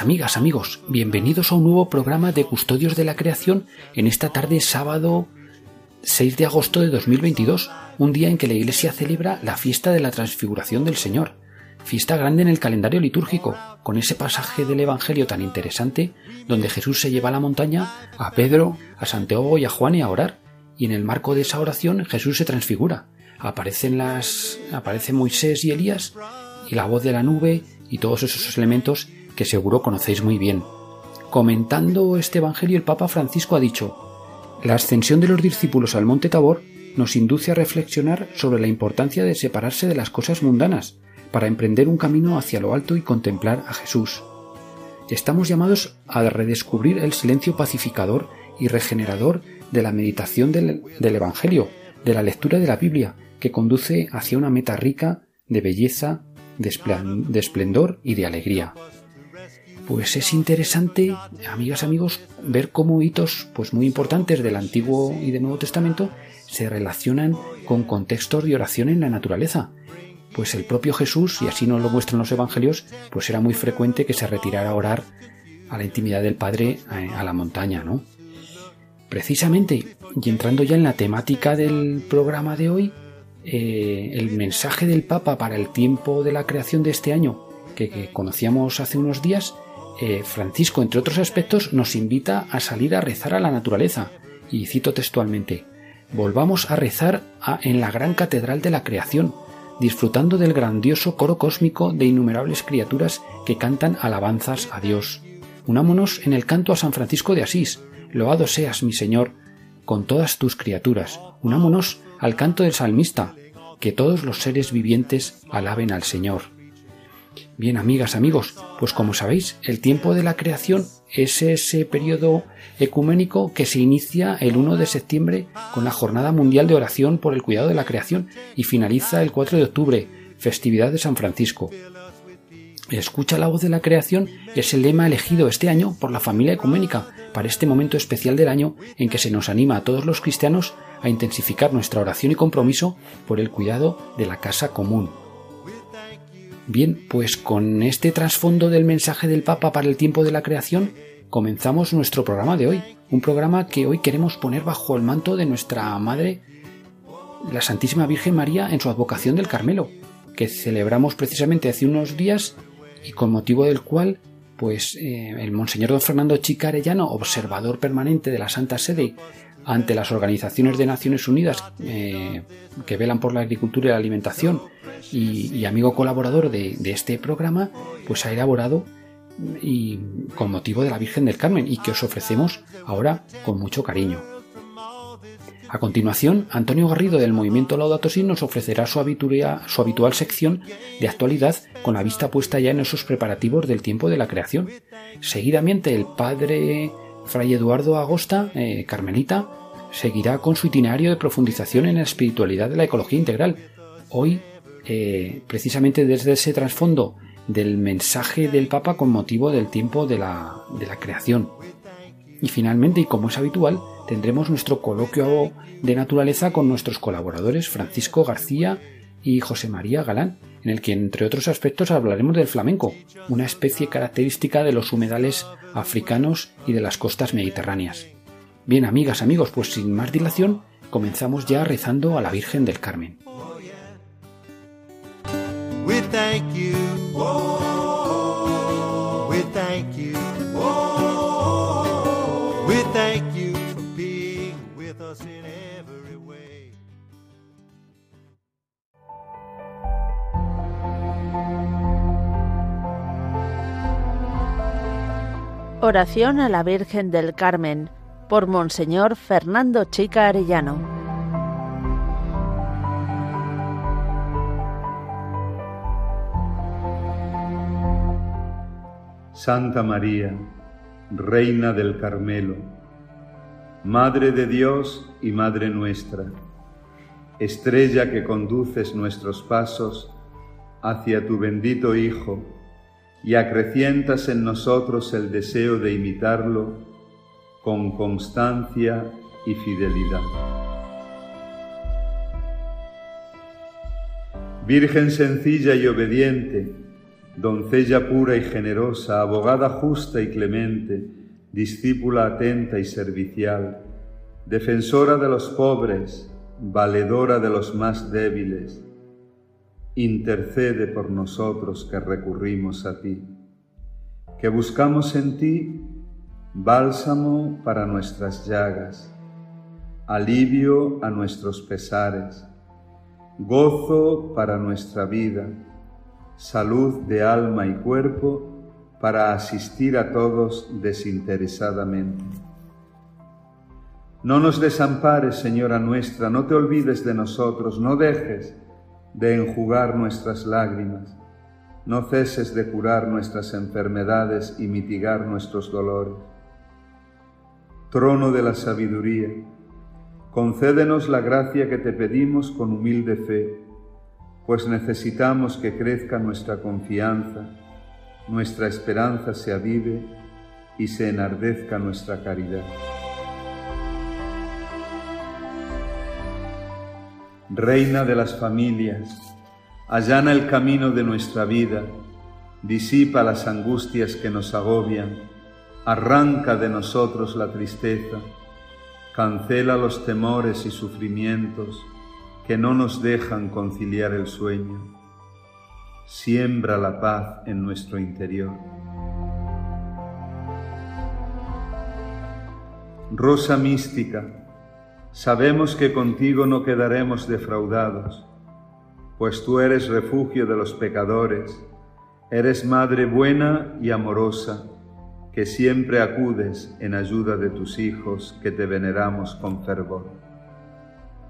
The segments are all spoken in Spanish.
Amigas, amigos. Bienvenidos a un nuevo programa de Custodios de la Creación en esta tarde sábado 6 de agosto de 2022, un día en que la Iglesia celebra la fiesta de la Transfiguración del Señor, fiesta grande en el calendario litúrgico, con ese pasaje del Evangelio tan interesante donde Jesús se lleva a la montaña a Pedro, a Santiago y a Juan y a orar, y en el marco de esa oración Jesús se transfigura. Aparecen las aparecen Moisés y Elías y la voz de la nube y todos esos elementos que seguro conocéis muy bien. Comentando este Evangelio, el Papa Francisco ha dicho, La ascensión de los discípulos al monte Tabor nos induce a reflexionar sobre la importancia de separarse de las cosas mundanas para emprender un camino hacia lo alto y contemplar a Jesús. Estamos llamados a redescubrir el silencio pacificador y regenerador de la meditación del, Evangelio, de la lectura de la Biblia, que conduce hacia una meta rica de belleza, de esplendor y de alegría pues es interesante, amigas, amigos, ver cómo hitos pues muy importantes del Antiguo y del Nuevo Testamento se relacionan con contextos de oración en la naturaleza. Pues el propio Jesús, y así nos lo muestran los evangelios, pues era muy frecuente que se retirara a orar a la intimidad del Padre a la montaña, ¿no? Precisamente, y entrando ya en la temática del programa de hoy, eh, el mensaje del Papa para el tiempo de la creación de este año, que conocíamos hace unos días, eh, Francisco, entre otros aspectos, nos invita a salir a rezar a la naturaleza. Y cito textualmente, volvamos a rezar en la gran catedral de la creación, disfrutando del grandioso coro cósmico de innumerables criaturas que cantan alabanzas a Dios. Unámonos en el canto a San Francisco de Asís, loado seas mi Señor, con todas tus criaturas. Unámonos al canto del salmista, que todos los seres vivientes alaben al Señor. Bien, amigas, amigos, pues como sabéis, el tiempo de la creación es ese periodo ecuménico que se inicia el 1 de septiembre con la Jornada Mundial de Oración por el Cuidado de la Creación y finaliza el 4 de octubre, festividad de San Francisco. Escucha la voz de la creación es el lema elegido este año por la familia ecuménica para este momento especial del año en que se nos anima a todos los cristianos a intensificar nuestra oración y compromiso por el cuidado de la casa común. Bien, pues con este trasfondo del mensaje del Papa para el tiempo de la creación, comenzamos nuestro programa de hoy. Un programa que hoy queremos poner bajo el manto de nuestra Madre, la Santísima Virgen María, en su advocación del Carmelo, que celebramos precisamente hace unos días y con motivo del cual pues eh, el Monseñor don Fernando Chica Arellano, observador permanente de la Santa Sede ante las organizaciones de Naciones Unidas eh, que velan por la agricultura y la alimentación y, amigo colaborador de, este programa, pues ha elaborado y con motivo de la Virgen del Carmen y que os ofrecemos ahora con mucho cariño. A continuación, Antonio Garrido del Movimiento Laudato Si nos ofrecerá su, habitual sección de actualidad con la vista puesta ya en esos preparativos del tiempo de la creación. Seguidamente, el padre Fray Eduardo Agosta, eh, carmelita, seguirá con su itinerario de profundización en la espiritualidad de la ecología integral. Hoy eh, precisamente desde ese trasfondo del mensaje del Papa con motivo del tiempo de la, de la creación. Y finalmente, y como es habitual, tendremos nuestro coloquio de naturaleza con nuestros colaboradores Francisco García y José María Galán, en el que entre otros aspectos hablaremos del flamenco, una especie característica de los humedales africanos y de las costas mediterráneas. Bien, amigas, amigos, pues sin más dilación, comenzamos ya rezando a la Virgen del Carmen. Oración a la Virgen del Carmen por Monseñor Fernando Chica Arellano. Santa María, Reina del Carmelo, Madre de Dios y Madre nuestra, estrella que conduces nuestros pasos hacia tu bendito Hijo y acrecientas en nosotros el deseo de imitarlo con constancia y fidelidad. Virgen sencilla y obediente, doncella pura y generosa, abogada justa y clemente, discípula atenta y servicial, defensora de los pobres, valedora de los más débiles, intercede por nosotros que recurrimos a ti, que buscamos en ti bálsamo para nuestras llagas, alivio a nuestros pesares, gozo para nuestra vida, salud de alma y cuerpo para asistir a todos desinteresadamente. No nos desampares, Señora nuestra, no te olvides de nosotros, no dejes de enjugar nuestras lágrimas, no ceses de curar nuestras enfermedades y mitigar nuestros dolores. Trono de la sabiduría, concédenos la gracia que te pedimos con humilde fe, pues necesitamos que crezca nuestra confianza, nuestra esperanza se avive y se enardezca nuestra caridad. Reina de las familias, allana el camino de nuestra vida, disipa las angustias que nos agobian, arranca de nosotros la tristeza, cancela los temores y sufrimientos que no nos dejan conciliar el sueño, siembra la paz en nuestro interior. Rosa mística, Sabemos que contigo no quedaremos defraudados, pues tú eres refugio de los pecadores, eres Madre buena y amorosa, que siempre acudes en ayuda de tus hijos que te veneramos con fervor.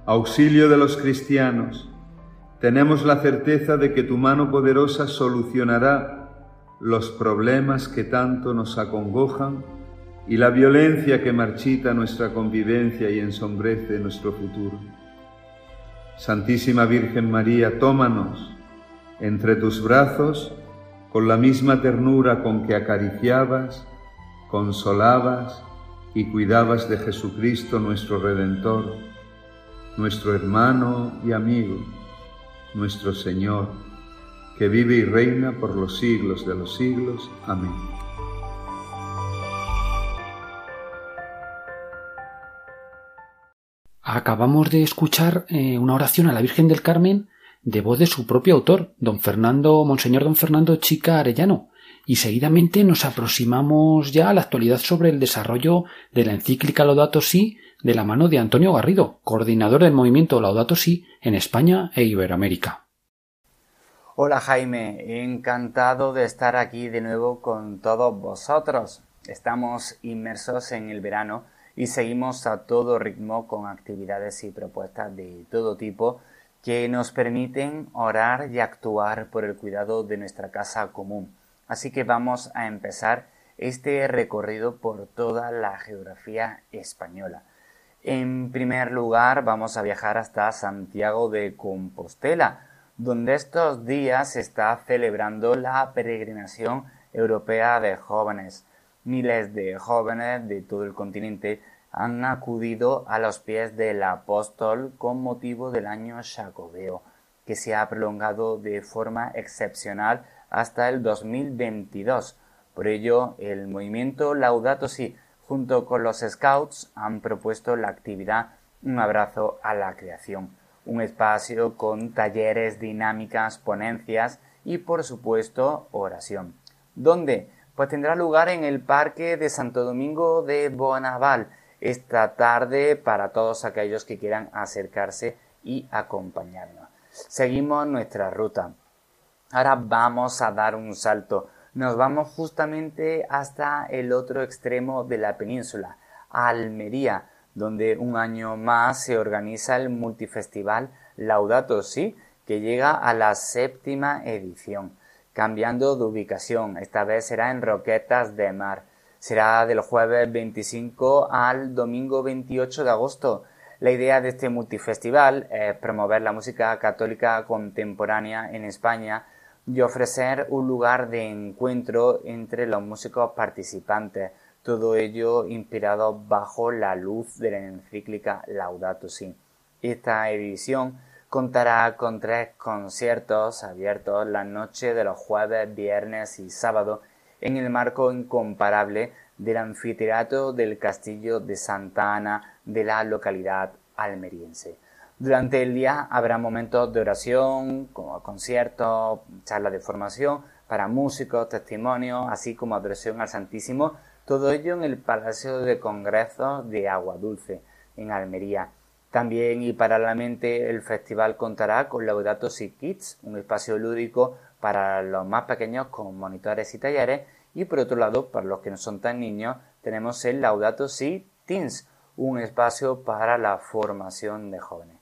Auxilio de los cristianos, tenemos la certeza de que tu mano poderosa solucionará los problemas que tanto nos acongojan y la violencia que marchita nuestra convivencia y ensombrece nuestro futuro. Santísima Virgen María, tómanos entre tus brazos con la misma ternura con que acariciabas, consolabas y cuidabas de Jesucristo nuestro Redentor, nuestro hermano y amigo, nuestro Señor, que vive y reina por los siglos de los siglos. Amén. Acabamos de escuchar eh, una oración a la Virgen del Carmen de voz de su propio autor, don Fernando, Monseñor don Fernando Chica Arellano, y seguidamente nos aproximamos ya a la actualidad sobre el desarrollo de la encíclica Laudato Si de la mano de Antonio Garrido, coordinador del movimiento Laudato Si en España e Iberoamérica. Hola Jaime, encantado de estar aquí de nuevo con todos vosotros. Estamos inmersos en el verano y seguimos a todo ritmo con actividades y propuestas de todo tipo que nos permiten orar y actuar por el cuidado de nuestra casa común. Así que vamos a empezar este recorrido por toda la geografía española. En primer lugar, vamos a viajar hasta Santiago de Compostela, donde estos días se está celebrando la peregrinación europea de jóvenes. Miles de jóvenes de todo el continente han acudido a los pies del apóstol con motivo del año jacobeo, que se ha prolongado de forma excepcional hasta el 2022. Por ello, el movimiento Laudato Si, junto con los Scouts, han propuesto la actividad Un abrazo a la creación, un espacio con talleres, dinámicas, ponencias y, por supuesto, oración. ¿Dónde? pues tendrá lugar en el Parque de Santo Domingo de Bonaval esta tarde para todos aquellos que quieran acercarse y acompañarnos. Seguimos nuestra ruta. Ahora vamos a dar un salto. Nos vamos justamente hasta el otro extremo de la península, Almería, donde un año más se organiza el multifestival Laudato Si, que llega a la séptima edición. cambiando de ubicación. Esta vez será en Roquetas de Mar. Será del jueves 25 al domingo 28 de agosto. La idea de este multifestival es promover la música católica contemporánea en España y ofrecer un lugar de encuentro entre los músicos participantes, todo ello inspirado bajo la luz de la encíclica Laudato Si. Esta edición contará con tres conciertos abiertos la noche de los jueves, viernes y sábado en el marco incomparable del anfiteatro del Castillo de Santa Ana de la localidad almeriense. Durante el día habrá momentos de oración, como conciertos, charlas de formación para músicos, testimonios, así como adoración al Santísimo, todo ello en el Palacio de Congresos de Agua Dulce, en Almería. También y paralelamente el festival contará con Laudato Si Kids, un espacio lúdico para los más pequeños con monitores y talleres, y por otro lado, para los que no son tan niños, tenemos el Laudato Si Teens, un espacio para la formación de jóvenes.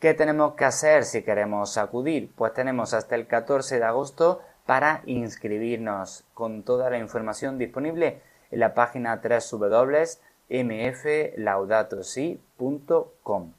¿Qué tenemos que hacer si queremos acudir? Pues tenemos hasta el 14 de agosto para inscribirnos con toda la información disponible en la página www.mflaudatosi.com.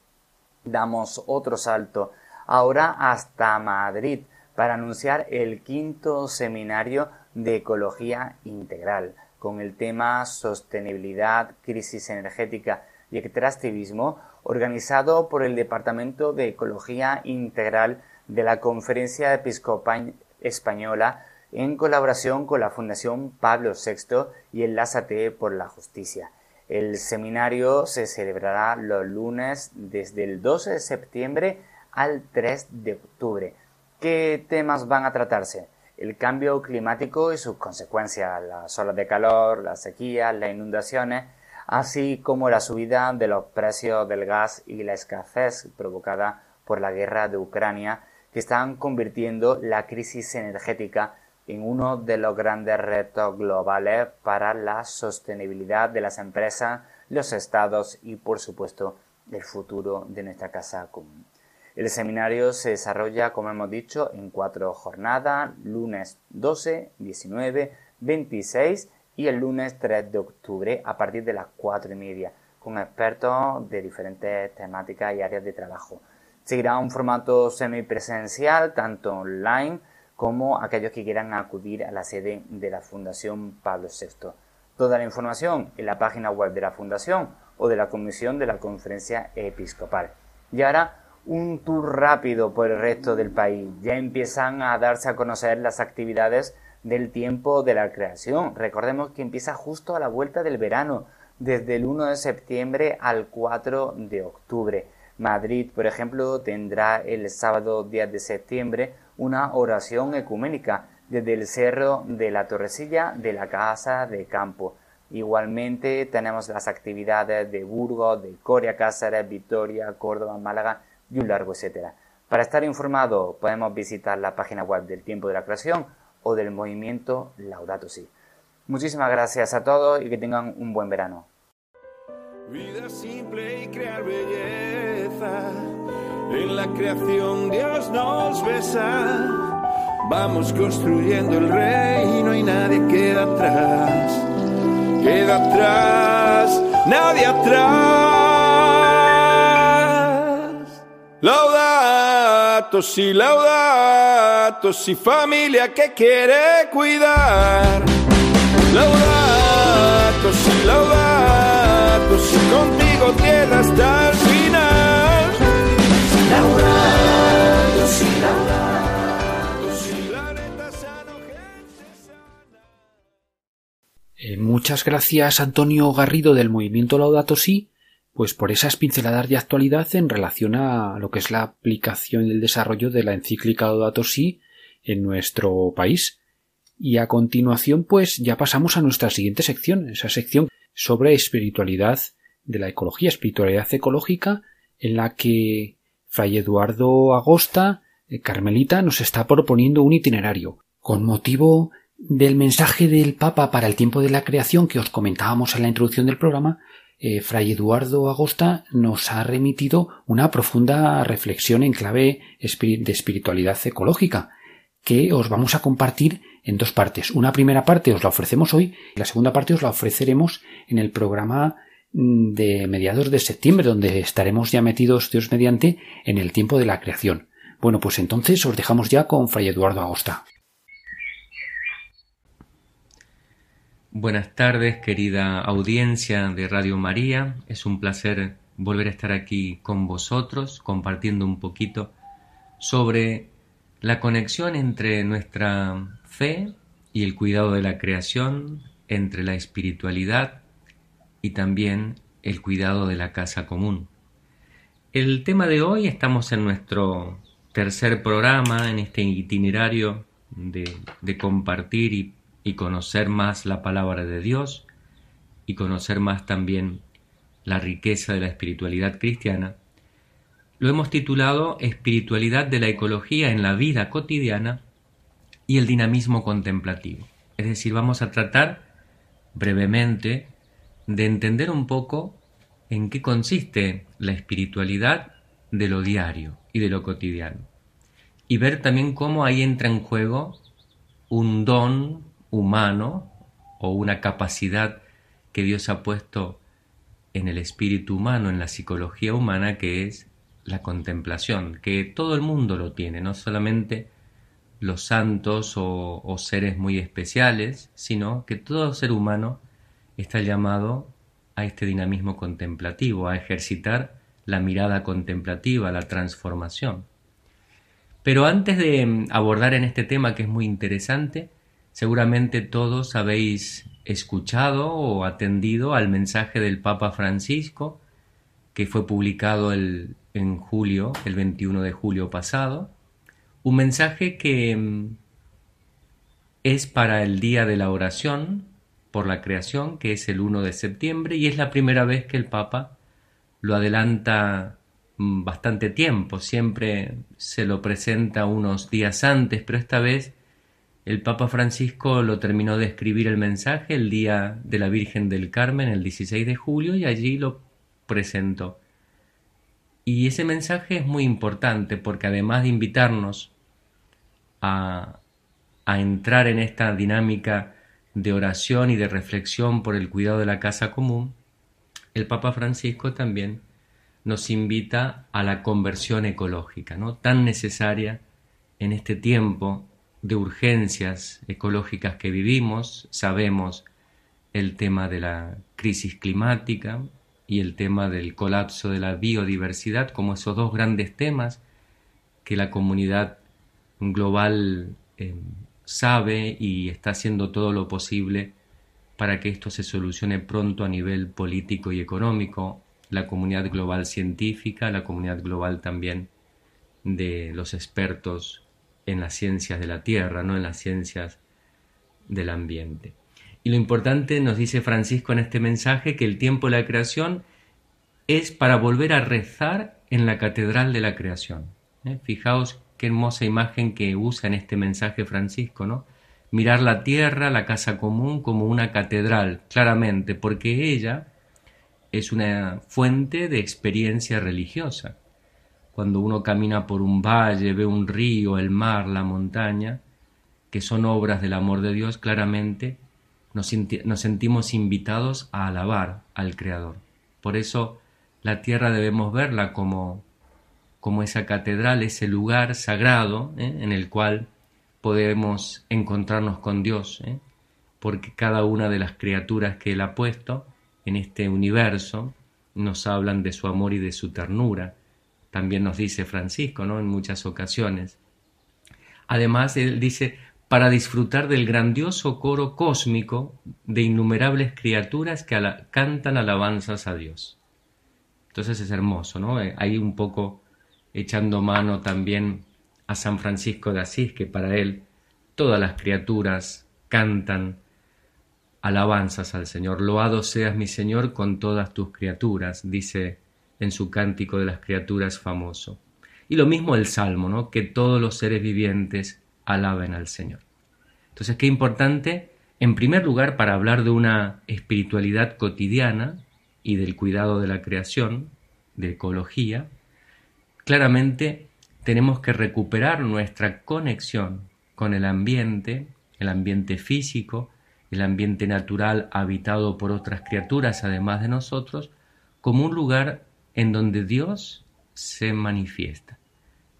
Damos otro salto ahora hasta Madrid para anunciar el quinto seminario de ecología integral con el tema sostenibilidad, crisis energética y extractivismo organizado por el Departamento de Ecología Integral de la Conferencia Episcopal Española en colaboración con la Fundación Pablo VI y el Lázate por la Justicia. El seminario se celebrará los lunes desde el 12 de septiembre al 3 de octubre. ¿Qué temas van a tratarse? El cambio climático y sus consecuencias, las olas de calor, las sequías, las inundaciones, así como la subida de los precios del gas y la escasez provocada por la guerra de Ucrania, que están convirtiendo la crisis energética en uno de los grandes retos globales para la sostenibilidad de las empresas, los estados y, por supuesto, el futuro de nuestra casa común. El seminario se desarrolla, como hemos dicho, en cuatro jornadas, lunes 12, 19, 26 y el lunes 3 de octubre a partir de las 4 y media, con expertos de diferentes temáticas y áreas de trabajo. Seguirá un formato semipresencial, tanto online como aquellos que quieran acudir a la sede de la Fundación Pablo VI. Toda la información en la página web de la Fundación o de la Comisión de la Conferencia Episcopal. Y ahora un tour rápido por el resto del país. Ya empiezan a darse a conocer las actividades del tiempo de la creación. Recordemos que empieza justo a la vuelta del verano, desde el 1 de septiembre al 4 de octubre. Madrid, por ejemplo, tendrá el sábado 10 de septiembre una oración ecuménica desde el cerro de la Torrecilla de la Casa de Campo. Igualmente tenemos las actividades de Burgos, de Coria, Cáceres, Vitoria, Córdoba, Málaga y un largo etcétera. Para estar informado podemos visitar la página web del Tiempo de la Creación o del movimiento Laudato Si. Muchísimas gracias a todos y que tengan un buen verano. Vida simple y crear belleza. En la creación Dios nos besa. Vamos construyendo el reino y nadie queda atrás. Queda atrás, nadie atrás. Laudato si, laudato si, familia que quiere cuidar. Laudato si, laudato si, contigo tierra hasta el final. Laudato si, laudato si, planeta sano, gente sana. Eh, muchas gracias Antonio Garrido del movimiento Laudato Si, pues por esas pinceladas de actualidad en relación a lo que es la aplicación y el desarrollo de la encíclica Laudato Si en nuestro país. Y a continuación, pues ya pasamos a nuestra siguiente sección, esa sección sobre espiritualidad de la ecología, espiritualidad ecológica, en la que Fray Eduardo Agosta, eh, Carmelita, nos está proponiendo un itinerario. Con motivo del mensaje del Papa para el tiempo de la creación que os comentábamos en la introducción del programa, eh, Fray Eduardo Agosta nos ha remitido una profunda reflexión en clave de espiritualidad ecológica. que os vamos a compartir en dos partes. Una primera parte os la ofrecemos hoy y la segunda parte os la ofreceremos en el programa mm, de mediados de septiembre, donde estaremos ya metidos, Dios mediante, en el tiempo de la creación. Bueno, pues entonces os dejamos ya con Fray Eduardo Agosta. Buenas tardes, querida audiencia de Radio María. Es un placer volver a estar aquí con vosotros, compartiendo un poquito sobre la conexión entre nuestra fe y el cuidado de la creación, entre la espiritualidad y también el cuidado de la casa común. El tema de hoy estamos en nuestro tercer programa, en este itinerario de, compartir y, y conocer más la palabra de Dios y conocer más también la riqueza de la espiritualidad cristiana lo hemos titulado Espiritualidad de la ecología en la vida cotidiana y el dinamismo contemplativo. Es decir, vamos a tratar brevemente de entender un poco en qué consiste la espiritualidad de lo diario y de lo cotidiano. Y ver también cómo ahí entra en juego un don humano o una capacidad que Dios ha puesto en el espíritu humano, en la psicología humana, que es la contemplación, que todo el mundo lo tiene, no solamente los santos o, seres muy especiales, sino que todo ser humano está llamado a este dinamismo contemplativo, a ejercitar la mirada contemplativa, la transformación. Pero antes de mm, abordar en este tema que es muy interesante, seguramente todos habéis escuchado o atendido al mensaje del Papa Francisco, que fue publicado el, en julio, el 21 de julio pasado, un mensaje que mm, es para el día de la oración por la creación, que es el 1 de septiembre, y es la primera vez que el Papa lo adelanta mm, bastante tiempo, siempre se lo presenta unos días antes, pero esta vez el Papa Francisco lo terminó de escribir el mensaje el día de la Virgen del Carmen, el 16 de julio, y allí lo presentó. Y ese mensaje es muy importante porque además de invitarnos a, entrar en esta dinámica de oración y de reflexión por el cuidado de la casa común, el Papa Francisco también nos invita a la conversión ecológica, ¿no? tan necesaria en este tiempo de urgencias ecológicas que vivimos. Sabemos el tema de la crisis climática, y el tema del colapso de la biodiversidad como esos dos grandes temas que la comunidad global eh, sabe y está haciendo todo lo posible para que esto se solucione pronto a nivel político y económico, la comunidad global científica, la comunidad global también de los expertos en las ciencias de la tierra, no en las ciencias del ambiente. Y lo importante, nos dice Francisco en este mensaje, que el tiempo de la creación es para volver a rezar en la catedral de la creación. ¿eh? Fijaos qué hermosa imagen que usa en este mensaje Francisco, ¿no? Mirar la tierra, la casa común, como una catedral, claramente, porque ella es una fuente de experiencia religiosa. Cuando uno camina por un valle, ve un río, el mar, la montaña, que son obras del amor de Dios, claramente nos, sentimos invitados a alabar al Creador. Por eso la tierra debemos verla como, como esa catedral, ese lugar sagrado ¿eh? en el cual podemos encontrarnos con Dios, ¿eh? porque cada una de las criaturas que Él ha puesto en este universo nos hablan de su amor y de su ternura. También nos dice Francisco, ¿no? En muchas ocasiones. Además, Él dice, para disfrutar del grandioso coro cósmico de innumerables criaturas que cantan alabanzas a Dios. Entonces es hermoso, ¿no? Eh, ahí un poco echando mano también a San Francisco de Asís, que para él todas las criaturas cantan alabanzas al Señor. Loado seas mi Señor con todas tus criaturas, dice en su cántico de las criaturas famoso. Y lo mismo el Salmo, ¿no? Que todos los seres vivientes alaben al Señor. Entonces, qué importante, en primer lugar, para hablar de una espiritualidad cotidiana y del cuidado de la creación, de ecología, claramente tenemos que recuperar nuestra conexión con el ambiente, el ambiente físico, el ambiente natural habitado por otras criaturas además de nosotros, como un lugar en donde Dios se manifiesta,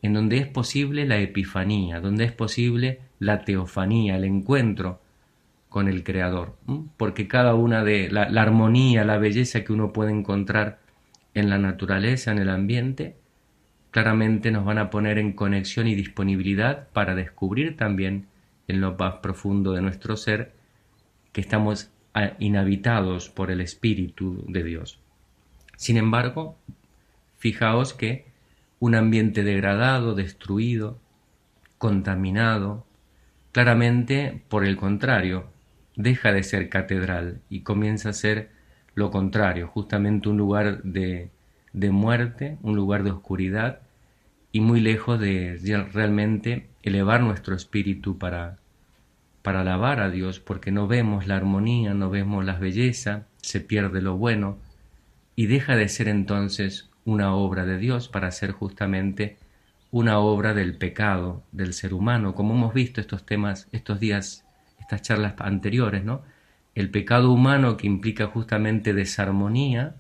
en donde es posible la epifanía, donde es posible la teofanía, el encuentro con el Creador, porque cada una de la, la armonía, la belleza que uno puede encontrar en la naturaleza, en el ambiente, claramente nos van a poner en conexión y disponibilidad para descubrir también en lo más profundo de nuestro ser que estamos inhabitados por el Espíritu de Dios. Sin embargo, fijaos que un ambiente degradado, destruido, contaminado, claramente, por el contrario, deja de ser catedral y comienza a ser lo contrario, justamente un lugar de, de muerte, un lugar de oscuridad y muy lejos de realmente elevar nuestro espíritu para, para alabar a Dios, porque no vemos la armonía, no vemos la belleza, se pierde lo bueno, y deja de ser entonces una obra de Dios para ser justamente una obra del pecado del ser humano, como hemos visto estos temas, estos días, estas charlas anteriores, ¿no? El pecado humano que implica justamente desarmonía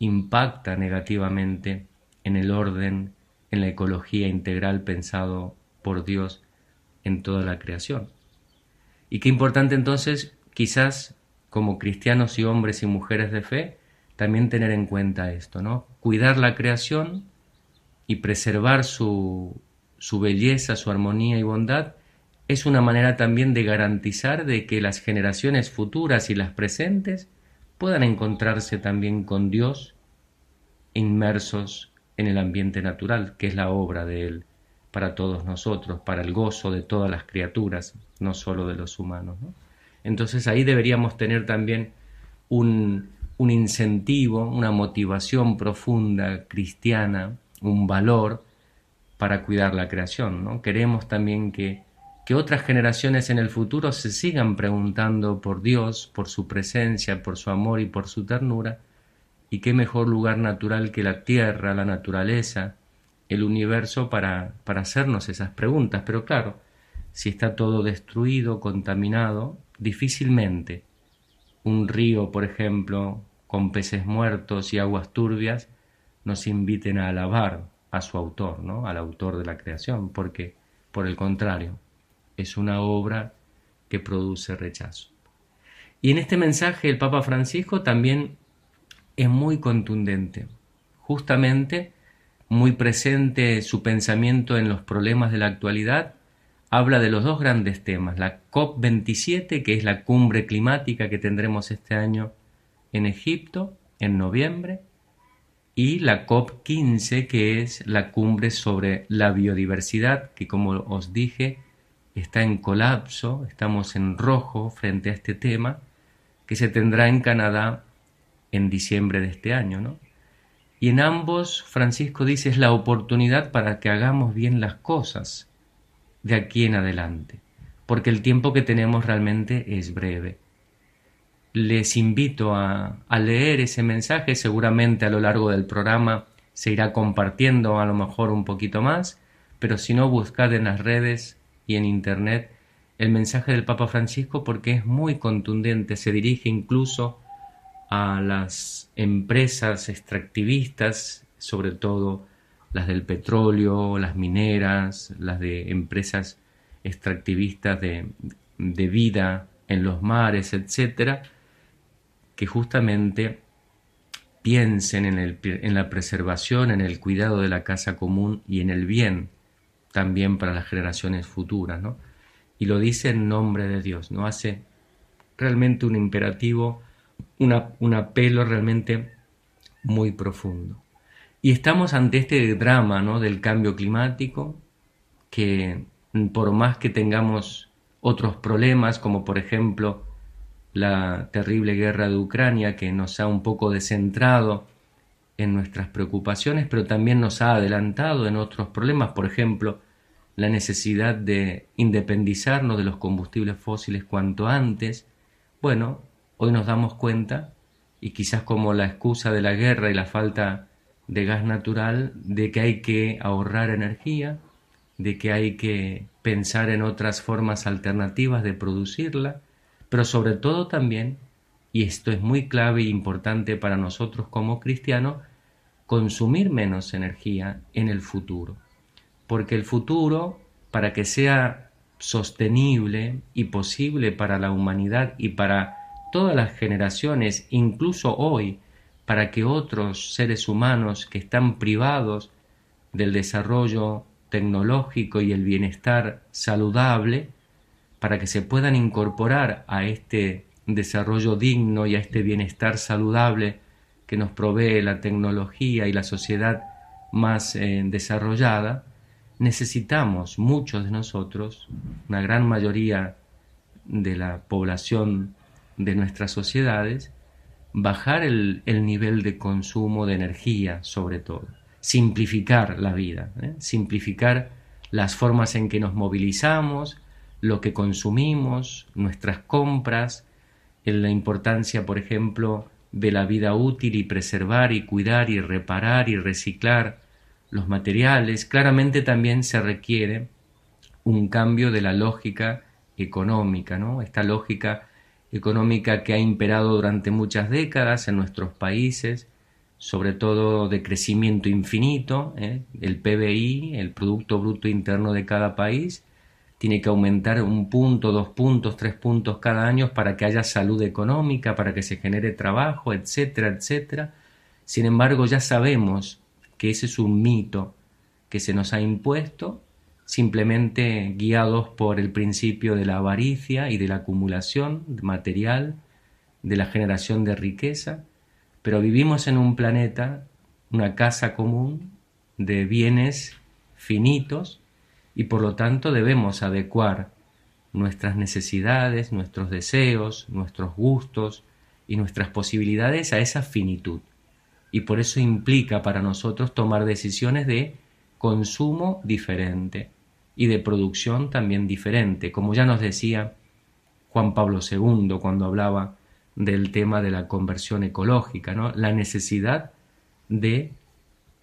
impacta negativamente en el orden, en la ecología integral pensado por Dios en toda la creación. Y qué importante entonces, quizás como cristianos y hombres y mujeres de fe, también tener en cuenta esto, ¿no? Cuidar la creación y preservar su, su belleza, su armonía y bondad es una manera también de garantizar de que las generaciones futuras y las presentes puedan encontrarse también con Dios inmersos en el ambiente natural, que es la obra de Él para todos nosotros, para el gozo de todas las criaturas, no solo de los humanos. Entonces ahí deberíamos tener también un, un incentivo, una motivación profunda cristiana, un valor para cuidar la creación. ¿no? Queremos también que, que otras generaciones en el futuro se sigan preguntando por Dios, por su presencia, por su amor y por su ternura. Y qué mejor lugar natural que la tierra, la naturaleza, el universo para, para hacernos esas preguntas. Pero claro, si está todo destruido, contaminado, difícilmente un río, por ejemplo, con peces muertos y aguas turbias, nos inviten a alabar a su autor, ¿no? al autor de la creación, porque, por el contrario, es una obra que produce rechazo. Y en este mensaje el Papa Francisco también es muy contundente, justamente muy presente su pensamiento en los problemas de la actualidad, habla de los dos grandes temas, la COP27, que es la cumbre climática que tendremos este año en Egipto, en noviembre, y la COP15, que es la cumbre sobre la biodiversidad, que como os dije, está en colapso, estamos en rojo frente a este tema, que se tendrá en Canadá en diciembre de este año, ¿no? Y en ambos, Francisco dice, es la oportunidad para que hagamos bien las cosas de aquí en adelante, porque el tiempo que tenemos realmente es breve. Les invito a, leer ese mensaje, seguramente a lo largo del programa se irá compartiendo a lo mejor un poquito más, pero si no, buscad en las redes y en Internet el mensaje del Papa Francisco porque es muy contundente, se dirige incluso a las empresas extractivistas, sobre todo las del petróleo, las mineras, las de empresas extractivistas de, de vida en los mares, etcétera, que justamente piensen en, el, en la preservación, en el cuidado de la casa común y en el bien también para las generaciones futuras, ¿no? Y lo dice en nombre de Dios, ¿no? Hace realmente un imperativo un apelo realmente muy profundo. Y estamos ante este drama ¿no? del cambio climático, que por más que tengamos otros problemas, como por ejemplo la terrible guerra de Ucrania, que nos ha un poco descentrado en nuestras preocupaciones, pero también nos ha adelantado en otros problemas, por ejemplo, la necesidad de independizarnos de los combustibles fósiles cuanto antes. Bueno, hoy nos damos cuenta, y quizás como la excusa de la guerra y la falta de gas natural, de que hay que ahorrar energía, de que hay que pensar en otras formas alternativas de producirla, pero sobre todo también, y esto es muy clave e importante para nosotros como cristianos, consumir menos energía en el futuro. Porque el futuro, para que sea sostenible y posible para la humanidad y para todas las generaciones, incluso hoy, para que otros seres humanos que están privados del desarrollo tecnológico y el bienestar saludable, para que se puedan incorporar a este desarrollo digno y a este bienestar saludable que nos provee la tecnología y la sociedad más eh, desarrollada, necesitamos muchos de nosotros, una gran mayoría de la población de nuestras sociedades, bajar el, nivel de consumo de energía sobre todo, simplificar la vida, ¿eh? simplificar las formas en que nos movilizamos, lo que consumimos, nuestras compras, en la importancia, por ejemplo, de la vida útil y preservar y cuidar y reparar y reciclar los materiales. Claramente también se requiere un cambio de la lógica económica, ¿no? Esta lógica económica que ha imperado durante muchas décadas en nuestros países, sobre todo de crecimiento infinito, ¿eh? el PBI, el Producto Bruto Interno de cada país, tiene que aumentar un punto, dos puntos, tres puntos cada año para que haya salud económica, para que se genere trabajo, etcétera, etcétera. Sin embargo, ya sabemos que ese es un mito que se nos ha impuesto simplemente guiados por el principio de la avaricia y de la acumulación material, de la generación de riqueza, pero vivimos en un planeta, una casa común de bienes finitos y por lo tanto debemos adecuar nuestras necesidades, nuestros deseos, nuestros gustos y nuestras posibilidades a esa finitud. Y por eso implica para nosotros tomar decisiones de consumo diferente, y de producción también diferente, como ya nos decía Juan Pablo II cuando hablaba del tema de la conversión ecológica, ¿no? la necesidad de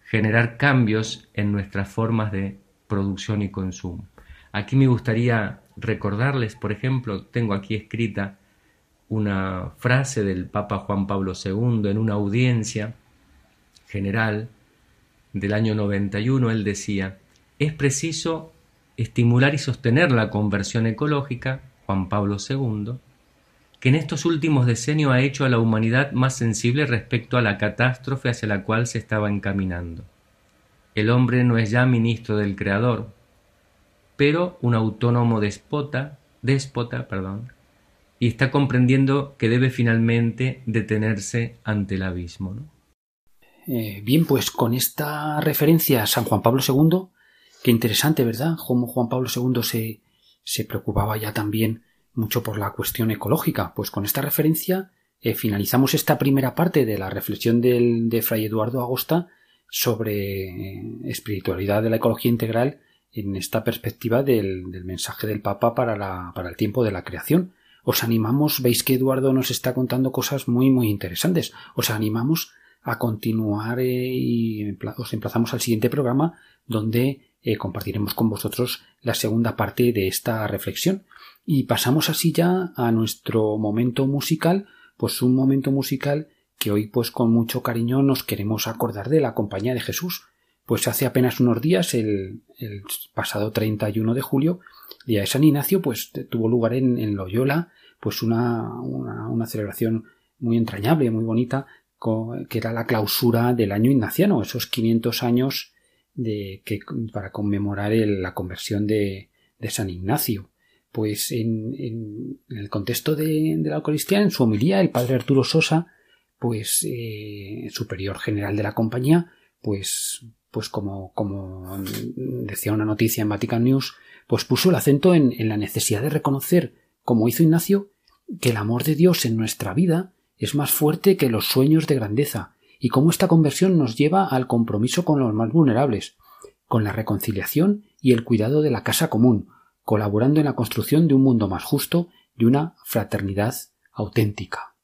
generar cambios en nuestras formas de producción y consumo. Aquí me gustaría recordarles, por ejemplo, tengo aquí escrita una frase del Papa Juan Pablo II en una audiencia general del año 91, él decía, es preciso estimular y sostener la conversión ecológica, Juan Pablo II, que en estos últimos decenios ha hecho a la humanidad más sensible respecto a la catástrofe hacia la cual se estaba encaminando. El hombre no es ya ministro del Creador, pero un autónomo despota, déspota, perdón, y está comprendiendo que debe finalmente detenerse ante el abismo. Eh, bien, pues con esta referencia a San Juan Pablo II Qué interesante, ¿verdad? Cómo Juan Pablo II se, se preocupaba ya también mucho por la cuestión ecológica. Pues con esta referencia eh, finalizamos esta primera parte de la reflexión del, de Fray Eduardo Agosta sobre eh, espiritualidad de la ecología integral en esta perspectiva del, mensaje del Papa para, la, para el tiempo de la creación. Os animamos, veis que Eduardo nos está contando cosas muy muy interesantes. Os animamos a continuar eh, y os emplazamos al siguiente programa donde eh, compartiremos con vosotros la segunda parte de esta reflexión. Y pasamos así ya a nuestro momento musical, pues un momento musical que hoy pues con mucho cariño nos queremos acordar de la compañía de Jesús. Pues hace apenas unos días, el, el pasado 31 de julio, día de San Ignacio, pues tuvo lugar en, Loyola, pues una, una, celebración muy entrañable, muy bonita, que era la clausura del año ignaciano, esos 500 años de, que, para conmemorar la conversión de, de, San Ignacio. Pues en, en, el contexto de, de, la Eucaristía, en su homilía, el padre Arturo Sosa, pues eh, superior general de la compañía, pues, pues como, como decía una noticia en Vatican News, pues puso el acento en, en la necesidad de reconocer, como hizo Ignacio, que el amor de Dios en nuestra vida es más fuerte que los sueños de grandeza y cómo esta conversión nos lleva al compromiso con los más vulnerables, con la reconciliación y el cuidado de la casa común, colaborando en la construcción de un mundo más justo y una fraternidad auténtica.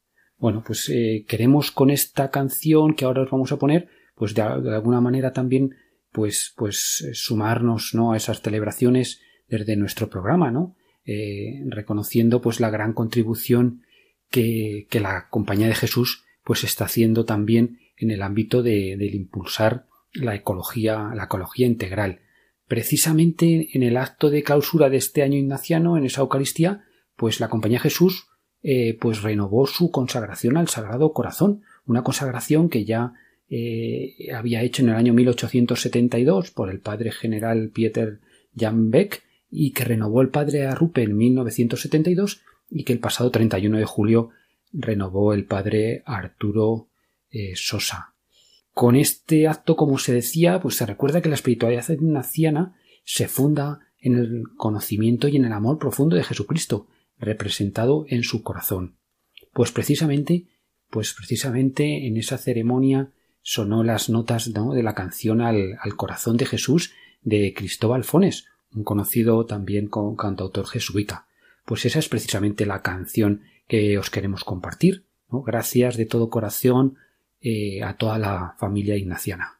Bueno, pues eh, queremos con esta canción que ahora os vamos a poner, pues de, alguna manera también, pues, pues sumarnos, ¿no? a esas celebraciones desde nuestro programa, ¿no? Eh, reconociendo pues la gran contribución que, que, la Compañía de Jesús pues está haciendo también en el ámbito de, del impulsar la ecología, la ecología integral. Precisamente en el acto de clausura de este año ignaciano, en esa Eucaristía, pues la Compañía de Jesús eh, pues renovó su consagración al Sagrado Corazón, una consagración que ya eh, había hecho en el año 1872 por el padre general Pieter Jan Beck y que renovó el padre Arrupe en 1972 y que el pasado 31 de julio renovó el padre Arturo eh, Sosa. Con este acto, como se decía, pues se recuerda que la espiritualidad ignaciana se funda en el conocimiento y en el amor profundo de Jesucristo, representado en su corazón. Pues precisamente, pues precisamente en esa ceremonia sonó las notas de la canción al, al, corazón de Jesús de Cristóbal Fones, un conocido también como cantautor jesuita. Pues esa es precisamente la canción que os queremos compartir. Gracias de todo corazón eh, a toda la familia ignaciana.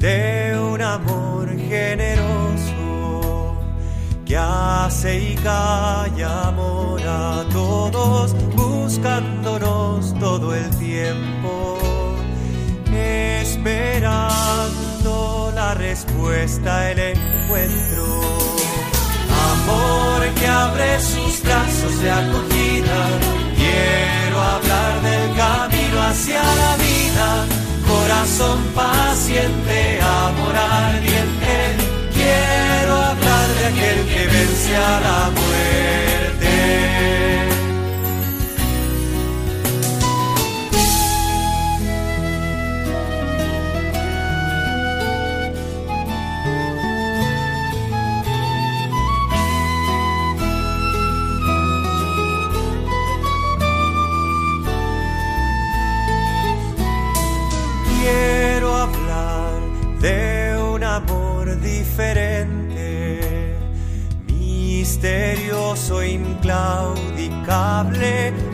de un amor generoso que hace y calla amor a todos, buscándonos todo el tiempo, esperando la respuesta, el encuentro. Amor que abre sus brazos de acogida. Quiero hablar del camino hacia la vida. Corazón paciente, amor ardiente. Quiero hablar de aquel que vence a la muerte.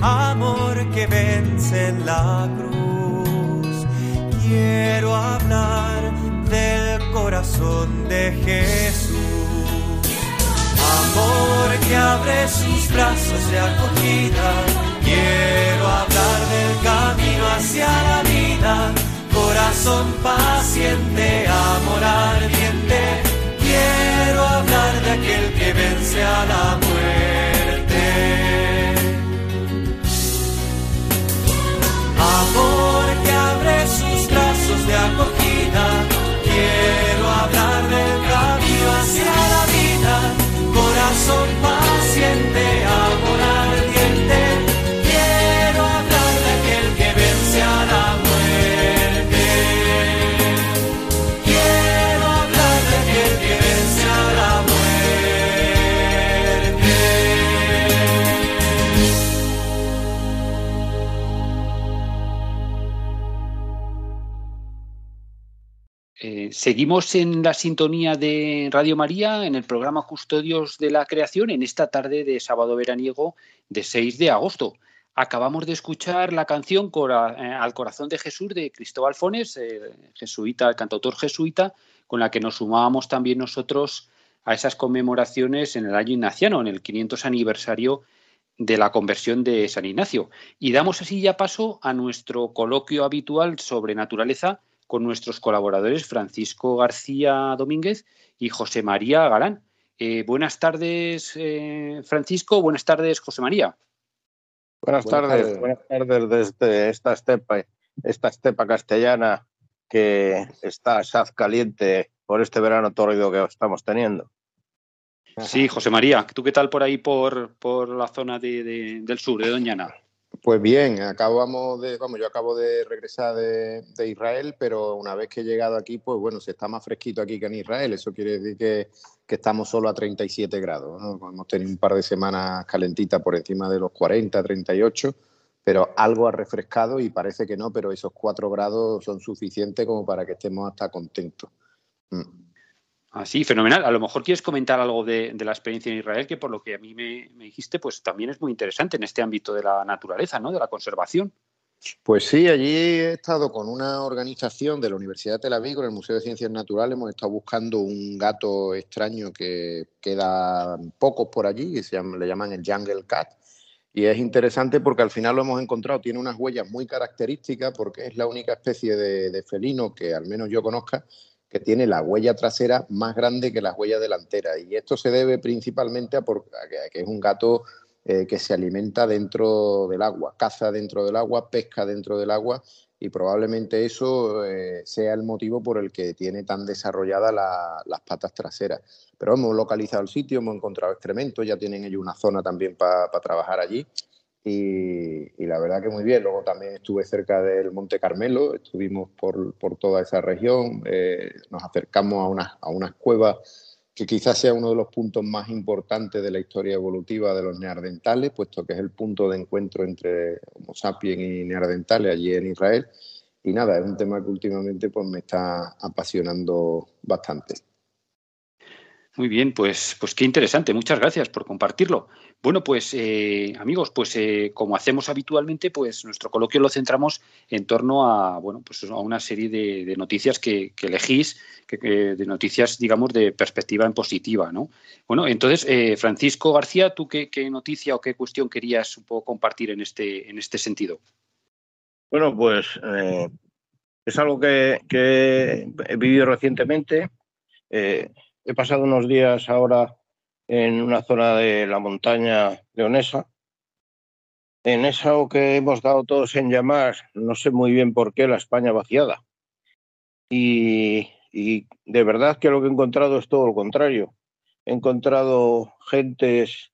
Amor que vence en la cruz. Quiero hablar del corazón de Jesús. Amor que abre sus brazos de acogida. Quiero hablar del camino hacia la vida. Corazón paciente, amor ardiente quiero hablar de aquel que vence a la corazón Seguimos en la sintonía de Radio María en el programa Custodios de la Creación en esta tarde de sábado veraniego de 6 de agosto. acabamos de escuchar la canción eh, Al corazón de Jesús de Cristóbal Fones, jesuita, el cantautor jesuita, con la que nos sumábamos también nosotros a esas conmemoraciones en el año ignaciano, en el 500 aniversario de la conversión de San Ignacio. Y damos así ya paso a nuestro coloquio habitual sobre naturaleza con nuestros colaboradores Francisco García Domínguez y José María Galán. Eh, buenas tardes, eh, Francisco. Buenas tardes, José María. Buenas, tardes, buenas tardes desde esta estepa, esta estepa castellana que está saz caliente por este verano tórrido que estamos teniendo. Sí, José María, ¿tú qué tal por ahí, por, por la zona de, del sur, de Doñana? Pues bien, acabamos de, vamos, yo acabo de regresar de, Israel, pero una vez que he llegado aquí, pues bueno, se está más fresquito aquí que en Israel. Eso quiere decir que, estamos solo a 37 grados. Hemos tenido un par de semanas calentitas por encima de los 40, 38, pero algo ha refrescado y parece que no, pero esos 4 grados son suficientes como para que estemos hasta contentos. Mm. Así, fenomenal. A lo mejor quieres comentar algo de, la experiencia en Israel, que por lo que a mí me, dijiste, pues también es muy interesante en este ámbito de la naturaleza, ¿no? De la conservación. Pues sí, allí he estado con una organización de la Universidad de Tel Aviv, con el Museo de Ciencias Naturales, hemos estado buscando un gato extraño que queda pocos por allí, que se le llaman el Jungle Cat, y es interesante porque al final lo hemos encontrado, tiene unas huellas muy características porque es la única especie de felino que al menos yo conozca que tiene la huella trasera más grande que la huella delantera. Y esto se debe principalmente a, que es un gato eh, que se alimenta dentro del agua, caza dentro del agua, pesca dentro del agua y probablemente eso eh, sea el motivo por el que tiene tan desarrolladas las patas traseras. Pero hemos localizado el sitio, hemos encontrado excrementos, ya tienen ellos una zona también para trabajar allí y, la verdad que muy bien. Luego también estuve cerca del Monte Carmelo, estuvimos por, por toda esa región, eh, nos acercamos a unas, a unas cuevas que quizás sea uno de los puntos más importantes de la historia evolutiva de los neandertales, puesto que es el punto de encuentro entre Homo sapiens y neandertales allí en Israel. Y nada, es un tema que últimamente pues, me está apasionando bastante. Muy bien, pues, pues qué interesante. Muchas gracias por compartirlo. Bueno, pues eh, amigos, pues eh, como hacemos habitualmente, pues nuestro coloquio lo centramos en torno a bueno, pues a una serie de, noticias que, elegís, que, de noticias, digamos, de perspectiva en positiva, ¿no? Bueno, entonces, eh, Francisco García, ¿tú qué, noticia o qué cuestión querías un poco compartir en este, en este sentido? Bueno, pues es algo que, he vivido recientemente He pasado unos días ahora en una zona de la montaña leonesa, en eso que hemos dado todos en llamar, no sé muy bien por qué, la España vaciada. Y, de verdad que lo que he encontrado es todo lo contrario. He encontrado gentes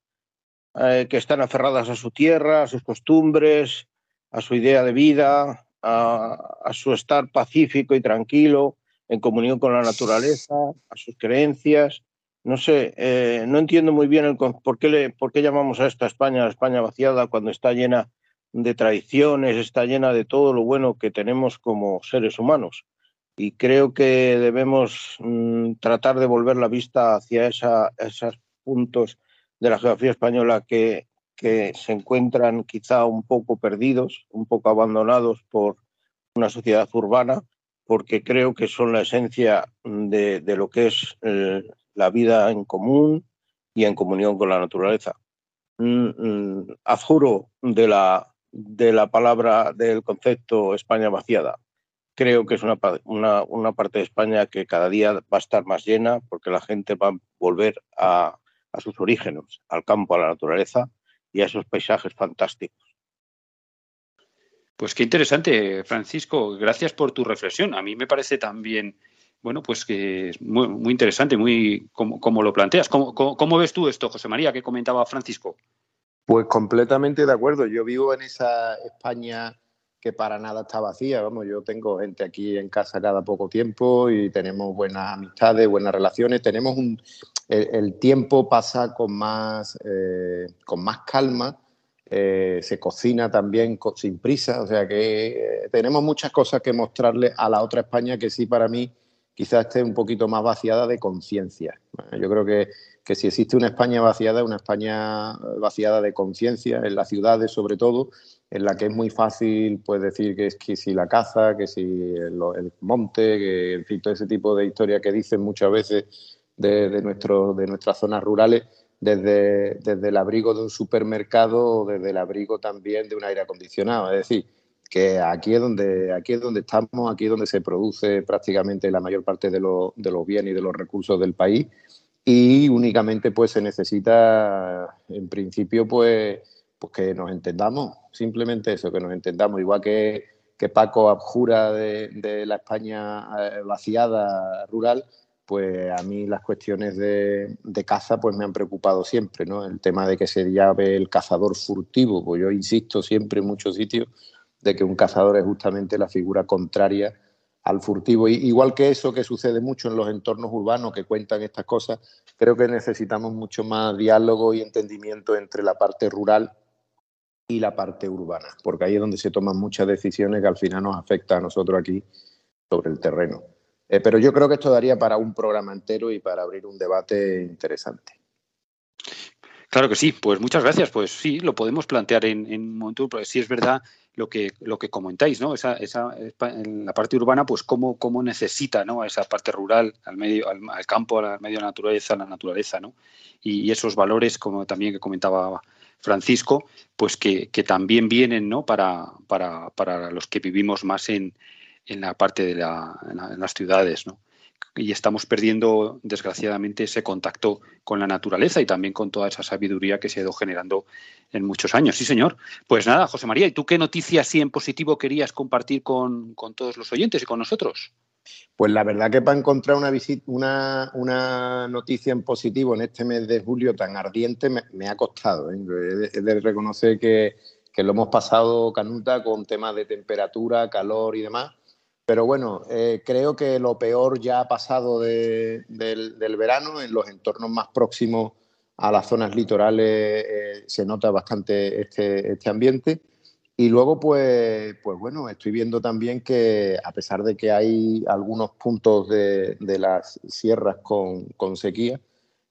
eh, que están aferradas a su tierra, a sus costumbres, a su idea de vida, a su estar pacífico y tranquilo, en comunión con la naturaleza, a sus creencias. No sé, eh, no entiendo muy bien el, por, qué le, por qué llamamos a esta España la España vaciada cuando está llena de tradiciones, está llena de todo lo bueno que tenemos como seres humanos. Y creo que debemos mm, tratar de volver la vista hacia esos puntos de la geografía española que, que se encuentran quizá un poco perdidos, un poco abandonados por una sociedad urbana porque creo que son la esencia de, lo que es eh, la vida en común y en comunión con la naturaleza. Mm, mm, adjuro de la, de la palabra, del concepto España vaciada. Creo que es una, una, parte de España que cada día va a estar más llena porque la gente va a volver a, a sus orígenes, al campo, a la naturaleza y a esos paisajes fantásticos. Pues qué interesante, Francisco. Gracias por tu reflexión. A mí me parece también, bueno, pues que es muy, muy interesante, muy como, lo planteas. ¿Cómo, ves tú esto, José María, que comentaba Francisco? Pues completamente de acuerdo. Yo vivo en esa España que para nada está vacía. Vamos, yo tengo gente aquí en casa cada poco tiempo y tenemos buenas amistades, buenas relaciones. Tenemos un, el, tiempo pasa con más, eh, con más calma eh, se cocina también sin prisa, o sea que eh, tenemos muchas cosas que mostrarle a la otra España que sí para mí quizás esté un poquito más vaciada de conciencia. Yo creo que, que, si existe una España vaciada, una España vaciada de conciencia, en las ciudades sobre todo, en la que es muy fácil pues decir que es que si la caza, que si el, monte, que en todo ese tipo de historias que dicen muchas veces de, de, nuestro, de nuestras zonas rurales, desde, desde el abrigo de un supermercado o desde el abrigo también de un aire acondicionado. Es decir, que aquí es donde, aquí es donde estamos, aquí es donde se produce prácticamente la mayor parte de, de los bienes y de los recursos del país y únicamente pues se necesita en principio pues pues que nos entendamos, simplemente eso, que nos entendamos, igual que, que Paco abjura de, la España eh, vaciada rural, pues a mí las cuestiones de, caza pues me han preocupado siempre, ¿no? El tema de que se llame el cazador furtivo, pues yo insisto siempre en muchos sitios de que un cazador es justamente la figura contraria al furtivo. igual que eso que sucede mucho en los entornos urbanos que cuentan estas cosas, creo que necesitamos mucho más diálogo y entendimiento entre la parte rural y la parte urbana, porque ahí es donde se toman muchas decisiones que al final nos afectan a nosotros aquí sobre el terreno. Eh, pero yo creo que esto daría para un programa entero y para abrir un debate interesante. Claro que sí, pues muchas gracias. Pues sí, lo podemos plantear en, un momento, porque sí es verdad lo que, lo que comentáis, ¿no? Esa, esa, en la parte urbana, pues cómo, cómo necesita, ¿no? Esa parte rural, al medio, al, campo, al medio de la naturaleza, a la naturaleza, ¿no? Y, y, esos valores, como también que comentaba Francisco, pues que, también vienen ¿no? para, para, para, los que vivimos más en, en la parte de la, en las ciudades. ¿no? Y estamos perdiendo, desgraciadamente, ese contacto con la naturaleza y también con toda esa sabiduría que se ha ido generando en muchos años. Sí, señor. Pues nada, José María, ¿y tú qué noticias así en positivo querías compartir con, con todos los oyentes y con nosotros? Pues la verdad que para encontrar una, una, una, noticia en positivo en este mes de julio tan ardiente me, ha costado. ¿eh? He, de, reconocer que, lo hemos pasado canuta con temas de temperatura, calor y demás. Pero bueno, eh, creo que lo peor ya ha pasado del, verano. En los entornos más próximos a las zonas litorales eh, se nota bastante este, este ambiente. Y luego, pues, pues bueno, estoy viendo también que a pesar de que hay algunos puntos de, las sierras con, sequía,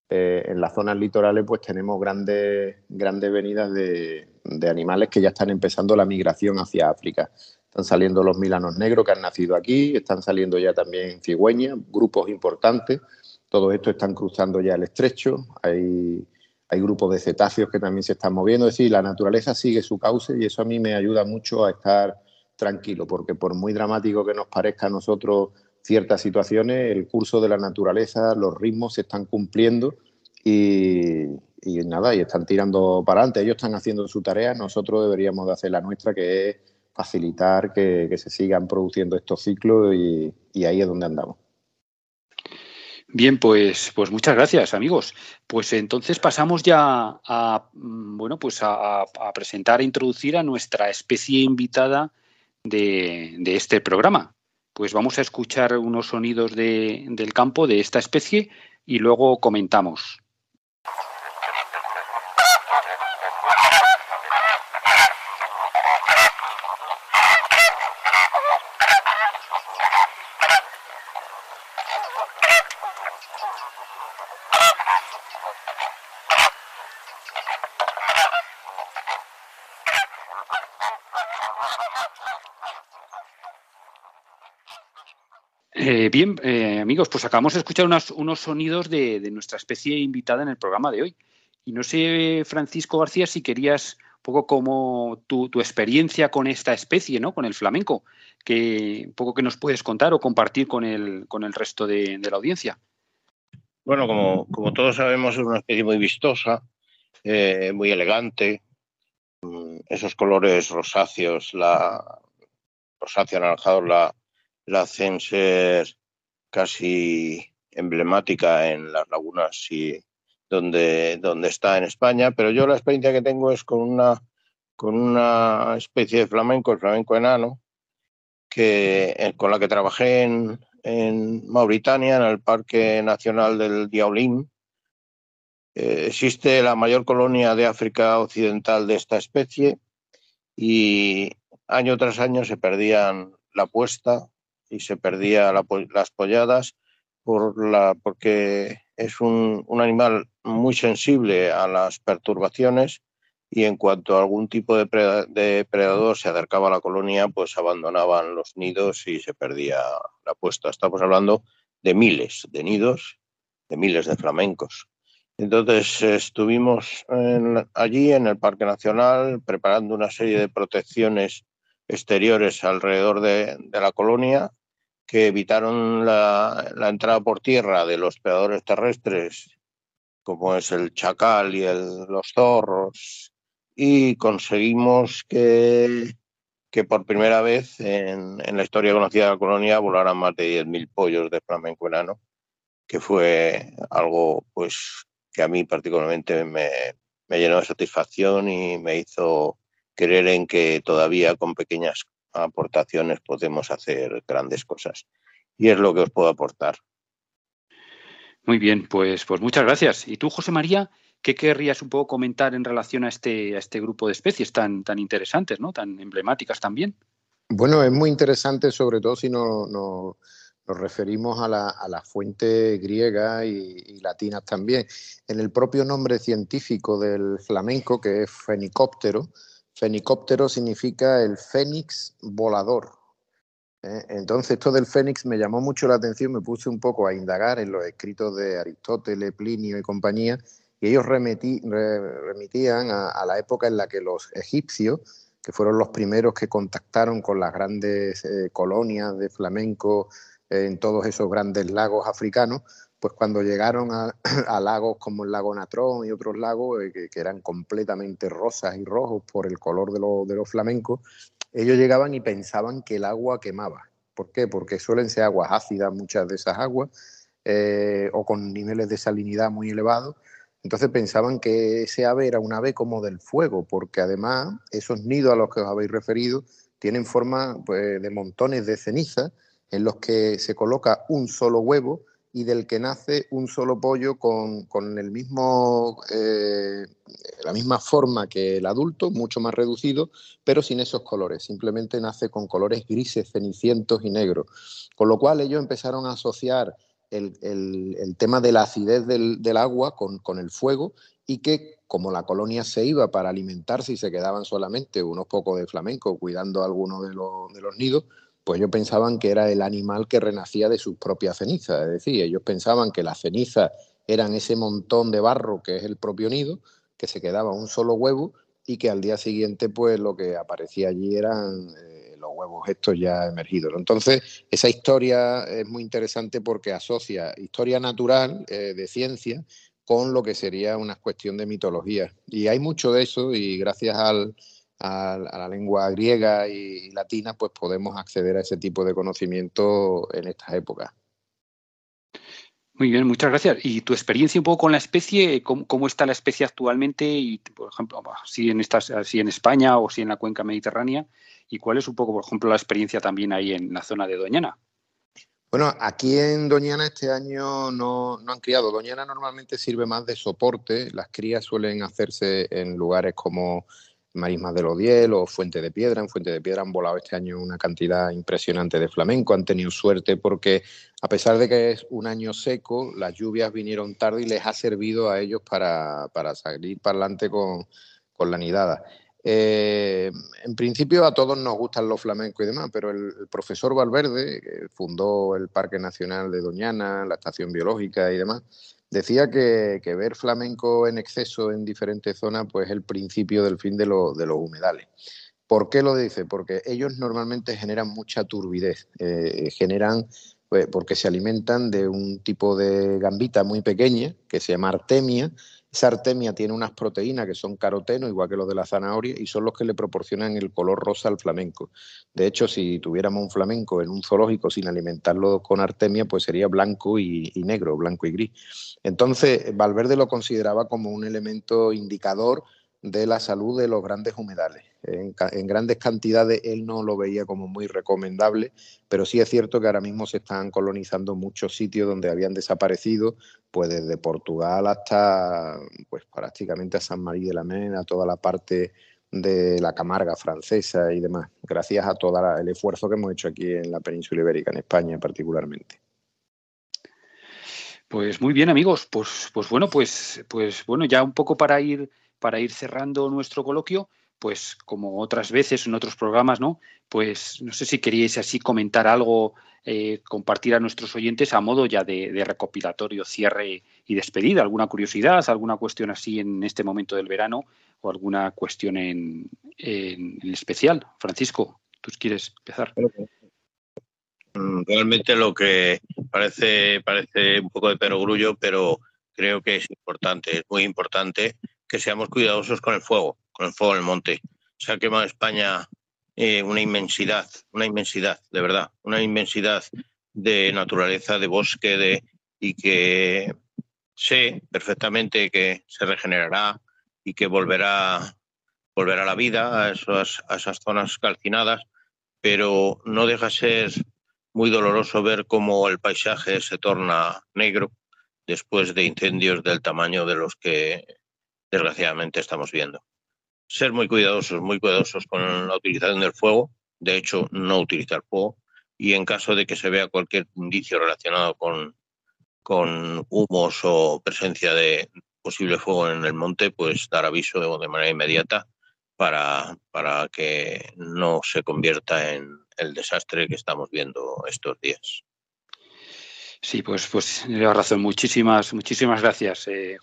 eh, en las zonas litorales pues tenemos grandes, grandes venidas de, animales que ya están empezando la migración hacia África. Están saliendo los milanos negros que han nacido aquí, están saliendo ya también cigüeñas, grupos importantes. Todos estos están cruzando ya el estrecho. Hay hay grupos de cetáceos que también se están moviendo, es decir, la naturaleza sigue su cauce y eso a mí me ayuda mucho a estar tranquilo, porque por muy dramático que nos parezca a nosotros ciertas situaciones, el curso de la naturaleza, los ritmos se están cumpliendo y, nada, y están tirando para adelante. Ellos están haciendo su tarea, nosotros deberíamos de hacer la nuestra, que es facilitar que, se sigan produciendo estos ciclos y ahí es donde andamos. Bien, pues, pues muchas gracias, amigos. Pues entonces pasamos ya a mm, bueno, pues a, presentar e introducir a nuestra especie invitada de, de, este programa. Pues vamos a escuchar unos sonidos de, del campo de esta especie y luego comentamos. Eh, bien, eh, amigos, pues acabamos de escuchar unos, sonidos de, nuestra especie invitada en el programa de hoy. Y no sé, Francisco García, si querías un poco como tu, experiencia con esta especie, ¿no? Con el flamenco, que un poco que nos puedes contar o compartir con el, con el resto de, la audiencia. Bueno, como, como, todos sabemos, es una especie muy vistosa, eh, muy elegante. Mm, esos colores rosáceos, la rosáceo anaranjado, la, la hacen ser casi emblemática en las lagunas y donde, donde está en España, pero yo la experiencia que tengo es con una, con una especie de flamenco, el flamenco enano, que, eh, con la que trabajé en, en Mauritania, en el Parque Nacional del Diaolín. Eh, existe la mayor colonia de África Occidental de esta especie y año tras año se perdían la puesta y se perdía las polladas por la, porque es un, un, animal muy sensible a las perturbaciones y en cuanto a algún tipo de depredador se acercaba a la colonia, pues abandonaban los nidos y se perdía la puesta. Estamos hablando de miles de nidos, de miles de flamencos. Entonces estuvimos allí en el Parque Nacional preparando una serie de protecciones exteriores alrededor de, la colonia que evitaron la, entrada por tierra de los predadores terrestres, como es el chacal y los zorros, y conseguimos que, que por primera vez en, en, la historia conocida de la colonia volaran más de 10.000 pollos de flamenco enano, que fue algo pues que a mí particularmente me, me llenó de satisfacción y me hizo creer en que todavía con pequeñas aportaciones podemos hacer grandes cosas. Y es lo que os puedo aportar. Muy bien, pues, pues muchas gracias. ¿Y tú, José María, qué querrías un poco comentar en relación a este, a este grupo de especies tan, tan interesantes, ¿no? tan emblemáticas también? Bueno, es muy interesante, sobre todo si no, no nos referimos a la, a la fuente griega y, y, latinas también. En el propio nombre científico del flamenco, que es fenicóptero, Fenicóptero significa el fénix volador. ¿eh? Entonces, esto del fénix me llamó mucho la atención, me puse un poco a indagar en los escritos de Aristóteles, Plinio y compañía, y ellos remití, remitían a, a, la época en la que los egipcios, que fueron los primeros que contactaron con las grandes eh, colonias de flamenco eh, en todos esos grandes lagos africanos, pues cuando llegaron a, a, lagos como el lago Natrón y otros lagos eh, que, eran completamente rosas y rojos por el color de, de los flamencos, ellos llegaban y pensaban que el agua quemaba. ¿Por qué? Porque suelen ser aguas ácidas muchas de esas aguas eh, o con niveles de salinidad muy elevados. Entonces pensaban que ese ave era un ave como del fuego, porque además esos nidos a los que os habéis referido tienen forma pues, de montones de ceniza en los que se coloca un solo huevo y del que nace un solo pollo con, con el mismo, eh, la misma forma que el adulto, mucho más reducido, pero sin esos colores. Simplemente nace con colores grises, cenicientos y negros. Con lo cual ellos empezaron a asociar el, el, tema de la acidez del, del agua con, con, el fuego y que como la colonia se iba para alimentarse y se quedaban solamente unos pocos de flamenco cuidando algunos de los, de los nidos, pues ellos pensaban que era el animal que renacía de sus propias cenizas, es decir, ellos pensaban que las cenizas eran ese montón de barro que es el propio nido, que se quedaba un solo huevo y que al día siguiente pues lo que aparecía allí eran eh, los huevos estos ya emergidos. Entonces, esa historia es muy interesante porque asocia historia natural eh, de ciencia con lo que sería una cuestión de mitología. Y hay mucho de eso y gracias al, a, a, la lengua griega y, y, latina, pues podemos acceder a ese tipo de conocimiento en estas épocas. Muy bien, muchas gracias. ¿Y tu experiencia un poco con la especie? ¿Cómo, cómo está la especie actualmente? Y, por ejemplo, si en, estas, si en España o si en la cuenca mediterránea. ¿Y cuál es un poco, por ejemplo, la experiencia también ahí en la zona de Doñana? Bueno, aquí en Doñana este año no, no, han criado. Doñana normalmente sirve más de soporte. Las crías suelen hacerse en lugares como Marismas del Odiel o Fuente de Piedra. En Fuente de Piedra han volado este año una cantidad impresionante de flamenco. Han tenido suerte porque, a pesar de que es un año seco, las lluvias vinieron tarde y les ha servido a ellos para, para salir para adelante con, con la nidada. Eh, en principio a todos nos gustan los flamencos y demás, pero el, el, profesor Valverde, que fundó el Parque Nacional de Doñana, la estación biológica y demás, decía que, ver flamenco en exceso en diferentes zonas pues es el principio del fin de, lo, de los humedales. ¿Por qué lo dice? Porque ellos normalmente generan mucha turbidez, eh, generan pues, porque se alimentan de un tipo de gambita muy pequeña que se llama artemia esa artemia tiene unas proteínas que son caroteno, igual que los de la zanahoria, y son los que le proporcionan el color rosa al flamenco. De hecho, si tuviéramos un flamenco en un zoológico sin alimentarlo con artemia, pues sería blanco y, y negro, blanco y gris. Entonces, Valverde lo consideraba como un elemento indicador de la salud de los grandes humedales. En, grandes cantidades él no lo veía como muy recomendable, pero sí es cierto que ahora mismo se están colonizando muchos sitios donde habían desaparecido, pues desde Portugal hasta pues prácticamente a San María de la Mena, toda la parte de la Camarga francesa y demás, gracias a todo el esfuerzo que hemos hecho aquí en la península ibérica, en España particularmente. Pues muy bien, amigos. Pues, pues bueno, pues, pues bueno, ya un poco para ir, para ir cerrando nuestro coloquio, pues como otras veces en otros programas, ¿no? Pues no sé si queríais así comentar algo, eh, compartir a nuestros oyentes a modo ya de, recopilatorio, cierre y despedida. ¿Alguna curiosidad, alguna cuestión así en este momento del verano o alguna cuestión en, en, especial? Francisco, ¿tú quieres empezar? Mm, realmente lo que parece, parece un poco de perogrullo, pero creo que es importante, es muy importante que seamos cuidadosos con el fuego con el fuego en el monte. Se ha quemado España eh, una inmensidad, una inmensidad, de verdad, una inmensidad de naturaleza, de bosque, de, y que sé perfectamente que se regenerará y que volverá, volverá la vida a, a esas zonas calcinadas, pero no deja ser muy doloroso ver cómo el paisaje se torna negro después de incendios del tamaño de los que desgraciadamente estamos viendo ser muy cuidadosos, muy cuidadosos con la utilización del fuego, de hecho, no utilizar fuego, y en caso de que se vea cualquier indicio relacionado con, con humos o presencia de posible fuego en el monte, pues dar aviso de manera inmediata para, para que no se convierta en el desastre que estamos viendo estos días. Sí, pues, pues razón. Muchísimas, muchísimas gracias, eh,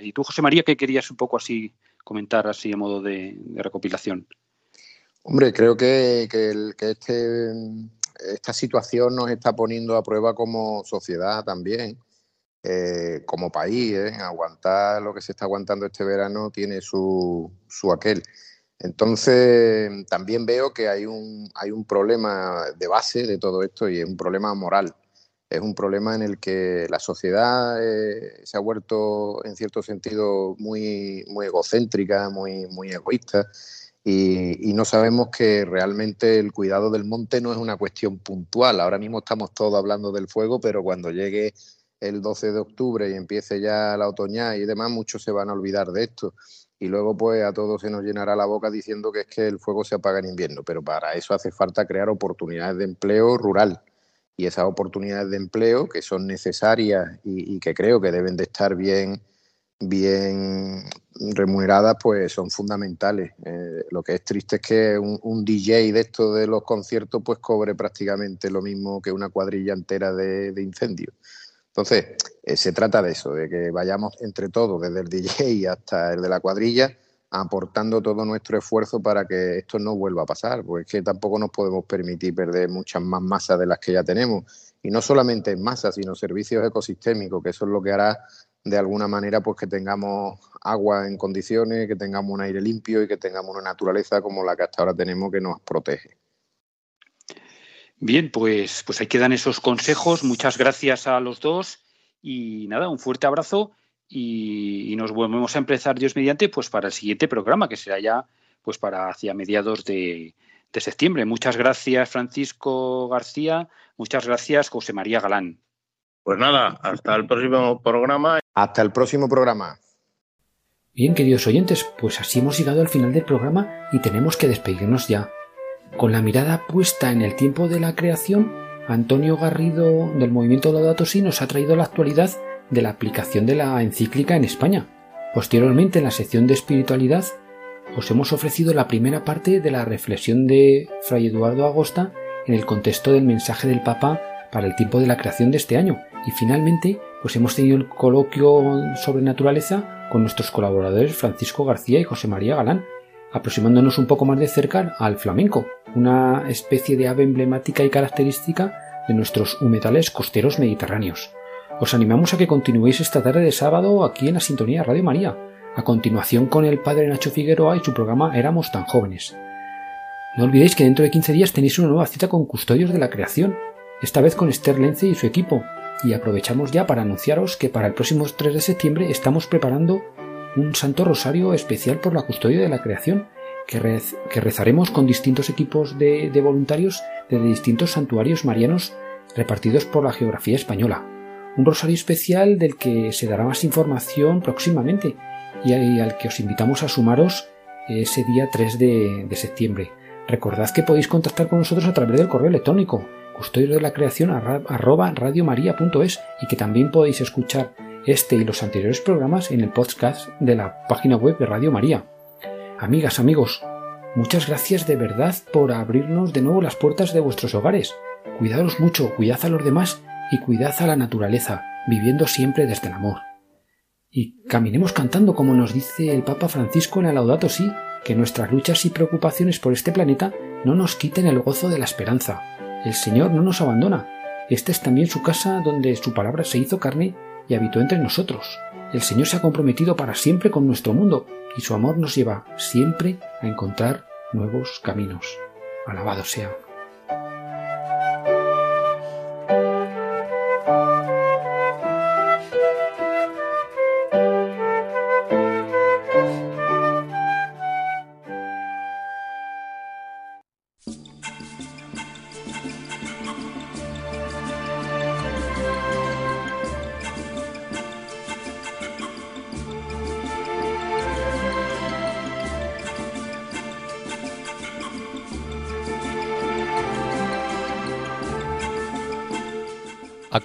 Y tú, José María, ¿qué querías un poco así comentar así a modo de, recopilación? Hombre, creo que, este, esta situación nos está poniendo a prueba como sociedad también, eh, como país. ¿eh? Aguantar lo que se está aguantando este verano tiene su, su aquel. Entonces, también veo que hay un, hay un problema de base de todo esto y es un problema moral es un problema en el que la sociedad eh, se ha vuelto, en cierto sentido, muy, muy egocéntrica, muy, muy egoísta, y, no sabemos que realmente el cuidado del monte no es una cuestión puntual. Ahora mismo estamos todos hablando del fuego, pero cuando llegue el 12 de octubre y empiece ya la otoña y demás, muchos se van a olvidar de esto. Y luego, pues, a todos se nos llenará la boca diciendo que es que el fuego se apaga en invierno. Pero para eso hace falta crear oportunidades de empleo rural y esas oportunidades de empleo que son necesarias y, que creo que deben de estar bien, bien remuneradas, pues son fundamentales. Eh, lo que es triste es que un, DJ de estos de los conciertos pues cobre prácticamente lo mismo que una cuadrilla entera de, de incendios. Entonces, eh, se trata de eso, de que vayamos entre todos, desde el DJ hasta el de la cuadrilla, aportando todo nuestro esfuerzo para que esto no vuelva a pasar, porque es que tampoco nos podemos permitir perder muchas más masas de las que ya tenemos. Y no solamente en masa, sino servicios ecosistémicos, que eso es lo que hará de alguna manera pues que tengamos agua en condiciones, que tengamos un aire limpio y que tengamos una naturaleza como la que hasta ahora tenemos que nos protege. Bien, pues, pues ahí quedan esos consejos. Muchas gracias a los dos y nada, un fuerte abrazo y, nos volvemos a empezar Dios mediante pues para el siguiente programa que será ya pues para hacia mediados de, septiembre. Muchas gracias Francisco García, muchas gracias José María Galán. Pues nada, hasta el próximo programa. Hasta el próximo programa. Bien, queridos oyentes, pues así hemos llegado al final del programa y tenemos que despedirnos ya. Con la mirada puesta en el tiempo de la creación, Antonio Garrido del Movimiento Laudato Si nos ha traído la actualidad de la aplicación de la encíclica en España. Posteriormente, en la sección de espiritualidad, os hemos ofrecido la primera parte de la reflexión de Fray Eduardo Agosta en el contexto del mensaje del Papa para el tiempo de la creación de este año. Y finalmente, pues hemos tenido el coloquio sobre naturaleza con nuestros colaboradores Francisco García y José María Galán, aproximándonos un poco más de cerca al flamenco, una especie de ave emblemática y característica de nuestros humedales costeros mediterráneos. Os animamos a que continuéis esta tarde de sábado aquí en la sintonía Radio María, a continuación con el padre Nacho Figueroa y su programa Éramos tan jóvenes. No olvidéis que dentro de 15 días tenéis una nueva cita con Custodios de la Creación, esta vez con Esther Lence y su equipo, y aprovechamos ya para anunciaros que para el próximo 3 de septiembre estamos preparando un Santo Rosario especial por la custodia de la creación, que, rezaremos con distintos equipos de, de voluntarios de distintos santuarios marianos repartidos por la geografía española un rosario especial del que se dará más información próximamente y al que os invitamos a sumaros ese día 3 de, de septiembre. Recordad que podéis contactar con nosotros a través del correo electrónico custodio de la creación arroba y que también podéis escuchar este y los anteriores programas en el podcast de la página web de Radio María. Amigas, amigos, muchas gracias de verdad por abrirnos de nuevo las puertas de vuestros hogares. Cuidaros mucho, cuidad a los demás y cuidad a la naturaleza, viviendo siempre desde el amor. Y caminemos cantando como nos dice el Papa Francisco en el Laudato Si, que nuestras luchas y preocupaciones por este planeta no nos quiten el gozo de la esperanza. El Señor no nos abandona. Esta es también su casa donde su palabra se hizo carne y habitó entre nosotros. El Señor se ha comprometido para siempre con nuestro mundo y su amor nos lleva siempre a encontrar nuevos caminos. Alabado sea.